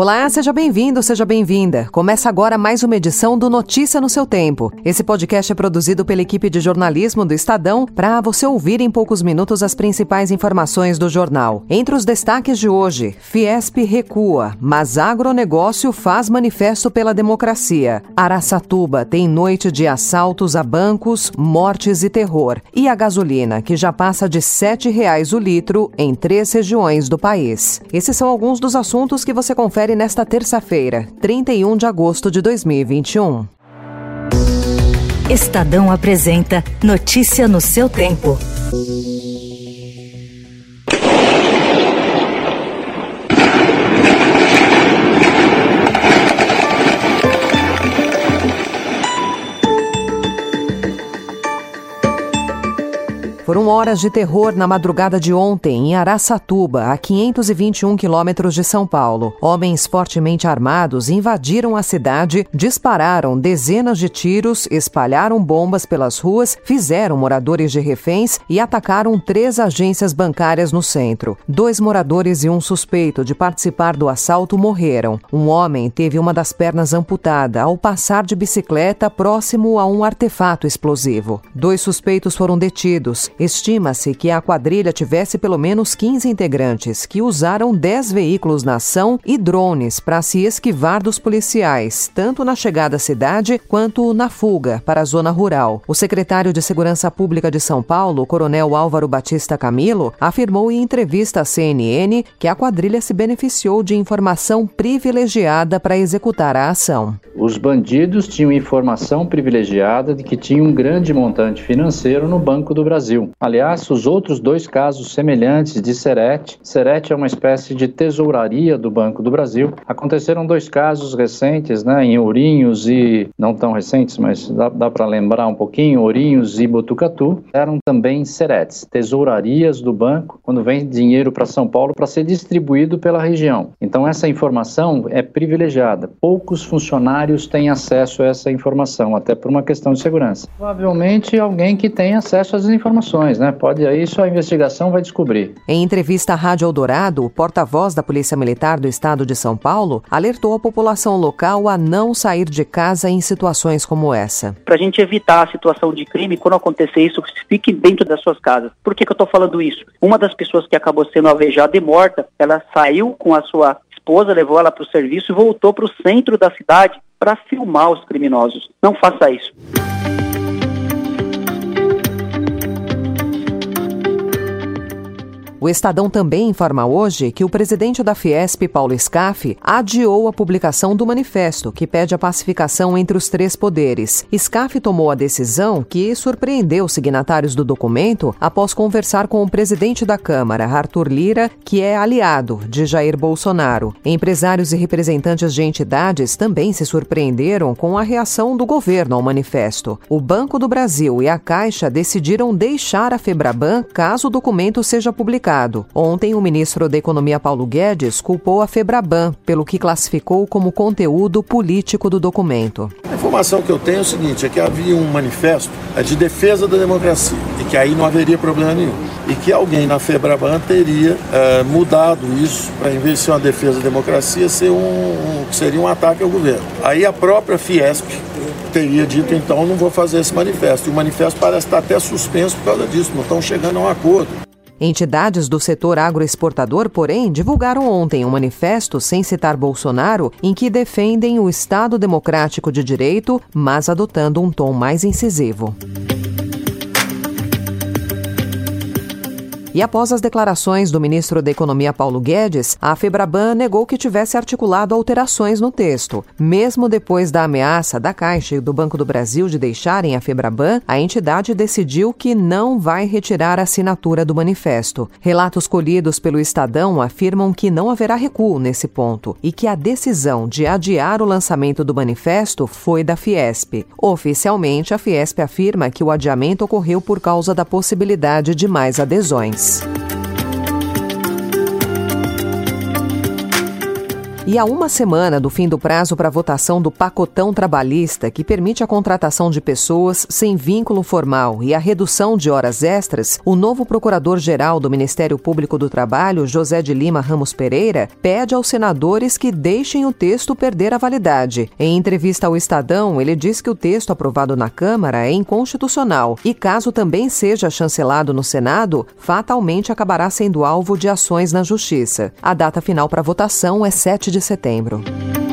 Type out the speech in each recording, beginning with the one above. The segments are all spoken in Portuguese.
Olá, seja bem-vindo, seja bem-vinda. Começa agora mais uma edição do Notícia no seu tempo. Esse podcast é produzido pela equipe de jornalismo do Estadão para você ouvir em poucos minutos as principais informações do jornal. Entre os destaques de hoje, Fiesp recua, mas agronegócio faz manifesto pela democracia. Araçatuba tem noite de assaltos a bancos, mortes e terror. E a gasolina, que já passa de R$ 7,00 o litro em três regiões do país. Esses são alguns dos assuntos que você confere confere nesta terça-feira, 31 de agosto de 2021. Estadão apresenta Notícia no seu tempo. Horas de terror na madrugada de ontem em Araçatuba, a 521 quilômetros de São Paulo. Homens fortemente armados invadiram a cidade, dispararam dezenas de tiros, espalharam bombas pelas ruas, fizeram moradores de reféns e atacaram três agências bancárias no centro. Dois moradores e um suspeito de participar do assalto morreram. Um homem teve uma das pernas amputada ao passar de bicicleta próximo a um artefato explosivo. Dois suspeitos foram detidos. Estima-se que a quadrilha tivesse pelo menos 15 integrantes, que usaram 10 veículos na ação e drones para se esquivar dos policiais, tanto na chegada à cidade quanto na fuga para a zona rural. O secretário de Segurança Pública de São Paulo, Coronel Álvaro Batista Camilo, afirmou em entrevista à CNN que a quadrilha se beneficiou de informação privilegiada para executar a ação. Os bandidos tinham informação privilegiada de que tinha um grande montante financeiro no Banco do Brasil. Aliás, os outros dois casos semelhantes de Serete, Serete é uma espécie de tesouraria do Banco do Brasil. Aconteceram dois casos recentes, né, em Ourinhos e não tão recentes, mas dá, dá para lembrar um pouquinho, Ourinhos e Botucatu, eram também Seretes, tesourarias do banco, quando vem dinheiro para São Paulo para ser distribuído pela região. Então essa informação é privilegiada. Poucos funcionários têm acesso a essa informação, até por uma questão de segurança. Provavelmente alguém que tem acesso às informações né? Pode aí só a investigação vai descobrir. Em entrevista à Rádio Eldorado, o porta-voz da Polícia Militar do Estado de São Paulo alertou a população local a não sair de casa em situações como essa. Para a gente evitar a situação de crime, quando acontecer isso, fique dentro das suas casas. Por que, que eu estou falando isso? Uma das pessoas que acabou sendo alvejada e morta, ela saiu com a sua esposa, levou ela para o serviço e voltou para o centro da cidade para filmar os criminosos. Não faça isso. O Estadão também informa hoje que o presidente da Fiesp, Paulo Scaff, adiou a publicação do manifesto que pede a pacificação entre os três poderes. Scaff tomou a decisão que surpreendeu os signatários do documento após conversar com o presidente da Câmara, Arthur Lira, que é aliado de Jair Bolsonaro. Empresários e representantes de entidades também se surpreenderam com a reação do governo ao manifesto. O Banco do Brasil e a Caixa decidiram deixar a Febraban caso o documento seja publicado mercado. Ontem, o ministro da Economia Paulo Guedes culpou a Febraban pelo que classificou como conteúdo político do documento. A informação que eu tenho é o seguinte: é que havia um manifesto de defesa da democracia e que aí não haveria problema nenhum. E que alguém na Febraban teria é, mudado isso para, em vez de ser uma defesa da democracia, ser um, um, seria um ataque ao governo. Aí a própria Fiesp teria dito, então, não vou fazer esse manifesto. E o manifesto parece estar até suspenso por causa disso, não estão chegando a um acordo. Entidades do setor agroexportador, porém, divulgaram ontem um manifesto sem citar Bolsonaro em que defendem o Estado democrático de direito, mas adotando um tom mais incisivo. E após as declarações do ministro da Economia Paulo Guedes, a Febraban negou que tivesse articulado alterações no texto. Mesmo depois da ameaça da Caixa e do Banco do Brasil de deixarem a Febraban, a entidade decidiu que não vai retirar a assinatura do manifesto. Relatos colhidos pelo Estadão afirmam que não haverá recuo nesse ponto e que a decisão de adiar o lançamento do manifesto foi da Fiesp. Oficialmente, a Fiesp afirma que o adiamento ocorreu por causa da possibilidade de mais adesões. News. E há uma semana do fim do prazo para votação do pacotão trabalhista, que permite a contratação de pessoas sem vínculo formal e a redução de horas extras, o novo procurador-geral do Ministério Público do Trabalho, José de Lima Ramos Pereira, pede aos senadores que deixem o texto perder a validade. Em entrevista ao Estadão, ele diz que o texto aprovado na Câmara é inconstitucional e, caso também seja chancelado no Senado, fatalmente acabará sendo alvo de ações na Justiça. A data final para votação é 7 de setembro.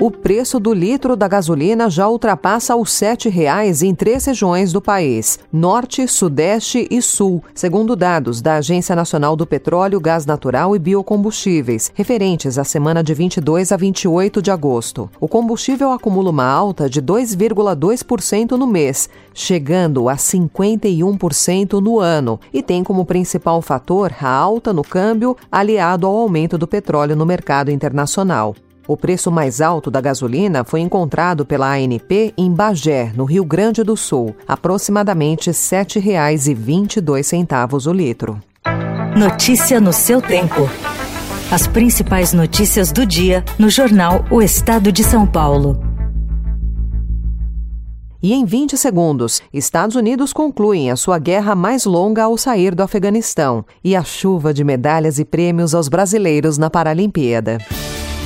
O preço do litro da gasolina já ultrapassa os R$ 7,00 em três regiões do país: Norte, Sudeste e Sul, segundo dados da Agência Nacional do Petróleo, Gás Natural e Biocombustíveis, referentes à semana de 22 a 28 de agosto. O combustível acumula uma alta de 2,2% no mês, chegando a 51% no ano, e tem como principal fator a alta no câmbio aliado ao aumento do petróleo no mercado internacional. O preço mais alto da gasolina foi encontrado pela ANP em Bagé, no Rio Grande do Sul, aproximadamente R$ 7,22 o litro. Notícia no seu tempo. As principais notícias do dia no jornal O Estado de São Paulo. E em 20 segundos, Estados Unidos concluem a sua guerra mais longa ao sair do Afeganistão e a chuva de medalhas e prêmios aos brasileiros na Paralimpíada.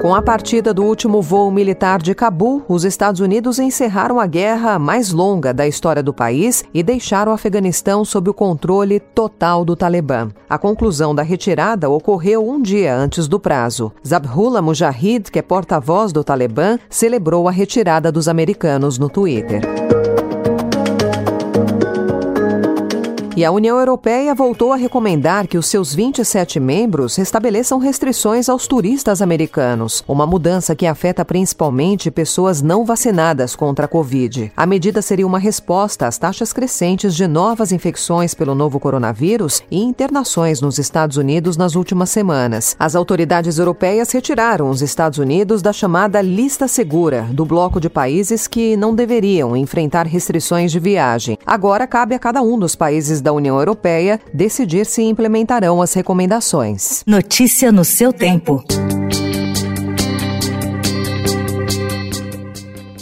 Com a partida do último voo militar de Cabul, os Estados Unidos encerraram a guerra mais longa da história do país e deixaram o Afeganistão sob o controle total do Talibã. A conclusão da retirada ocorreu um dia antes do prazo. Zabhullah Mujahid, que é porta-voz do Talibã, celebrou a retirada dos americanos no Twitter. E a União Europeia voltou a recomendar que os seus 27 membros restabeleçam restrições aos turistas americanos, uma mudança que afeta principalmente pessoas não vacinadas contra a Covid. A medida seria uma resposta às taxas crescentes de novas infecções pelo novo coronavírus e internações nos Estados Unidos nas últimas semanas. As autoridades europeias retiraram os Estados Unidos da chamada lista segura do bloco de países que não deveriam enfrentar restrições de viagem. Agora cabe a cada um dos países da da União Europeia decidir se implementarão as recomendações. Notícia no seu tempo.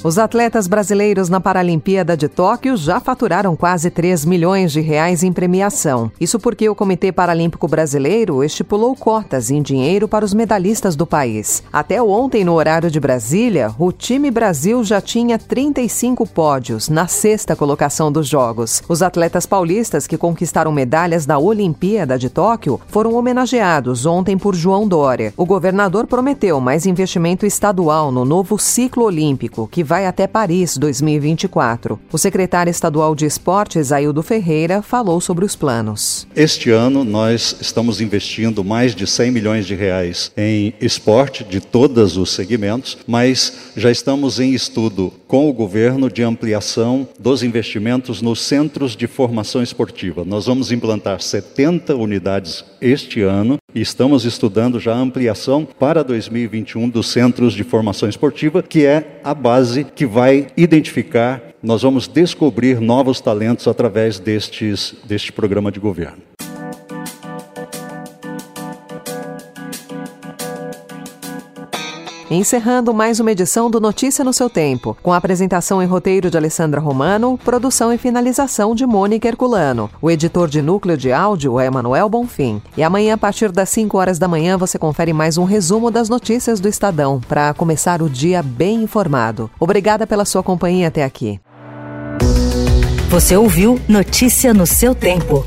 Os atletas brasileiros na Paralimpíada de Tóquio já faturaram quase 3 milhões de reais em premiação. Isso porque o Comitê Paralímpico Brasileiro estipulou cotas em dinheiro para os medalhistas do país. Até ontem, no horário de Brasília, o time Brasil já tinha 35 pódios na sexta colocação dos Jogos. Os atletas paulistas que conquistaram medalhas da Olimpíada de Tóquio foram homenageados ontem por João Dória. O governador prometeu mais investimento estadual no novo ciclo olímpico, que vai até Paris 2024. O secretário estadual de Esportes, Aildo Ferreira, falou sobre os planos. Este ano nós estamos investindo mais de 100 milhões de reais em esporte de todos os segmentos, mas já estamos em estudo com o governo de ampliação dos investimentos nos centros de formação esportiva. Nós vamos implantar 70 unidades este ano e estamos estudando já a ampliação para 2021 dos centros de formação esportiva, que é a base que vai identificar, nós vamos descobrir novos talentos através destes, deste programa de governo. Encerrando mais uma edição do Notícia no seu Tempo, com a apresentação em roteiro de Alessandra Romano, produção e finalização de Mônica Herculano. O editor de núcleo de áudio é Manuel Bonfim. E amanhã, a partir das 5 horas da manhã, você confere mais um resumo das notícias do Estadão, para começar o dia bem informado. Obrigada pela sua companhia até aqui. Você ouviu Notícia no seu Tempo.